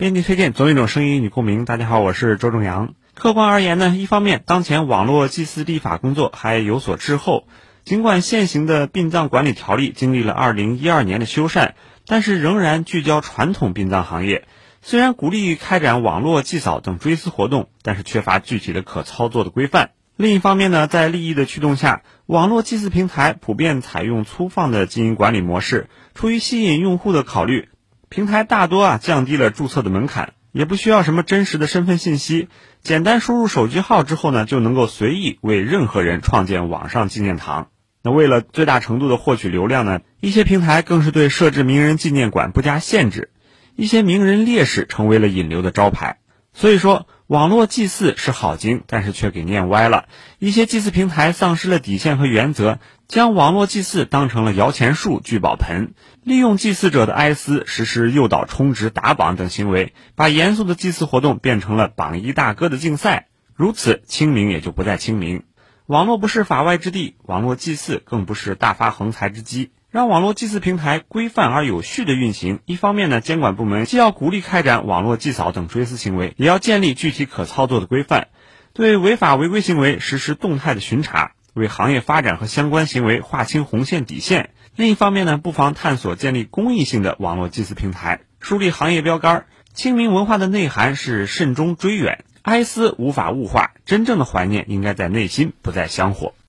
编辑推荐，总有一种声音与共鸣。大家好，我是周正阳。客观而言呢，一方面，当前网络祭祀立法工作还有所滞后。尽管现行的殡葬管理条例经历了2012年的修缮，但是仍然聚焦传统殡葬行业。虽然鼓励开展网络祭扫等追思活动，但是缺乏具体的可操作的规范。另一方面呢，在利益的驱动下，网络祭祀平台普遍采用粗放的经营管理模式。出于吸引用户的考虑。平台大多啊降低了注册的门槛，也不需要什么真实的身份信息，简单输入手机号之后呢，就能够随意为任何人创建网上纪念堂。那为了最大程度的获取流量呢，一些平台更是对设置名人纪念馆不加限制，一些名人烈士成为了引流的招牌。所以说，网络祭祀是好经，但是却给念歪了。一些祭祀平台丧失了底线和原则，将网络祭祀当成了摇钱树、聚宝盆，利用祭祀者的哀思实施诱导、充值、打榜等行为，把严肃的祭祀活动变成了榜一大哥的竞赛。如此，清明也就不再清明。网络不是法外之地，网络祭祀更不是大发横财之机。让网络祭祀平台规范而有序的运行，一方面呢，监管部门既要鼓励开展网络祭扫等追思行为，也要建立具体可操作的规范，对违法违规行为实施动态的巡查，为行业发展和相关行为划清红线底线。另一方面呢，不妨探索建立公益性的网络祭祀平台，树立行业标杆。清明文化的内涵是慎终追远，哀思无法物化，真正的怀念应该在内心，不在香火。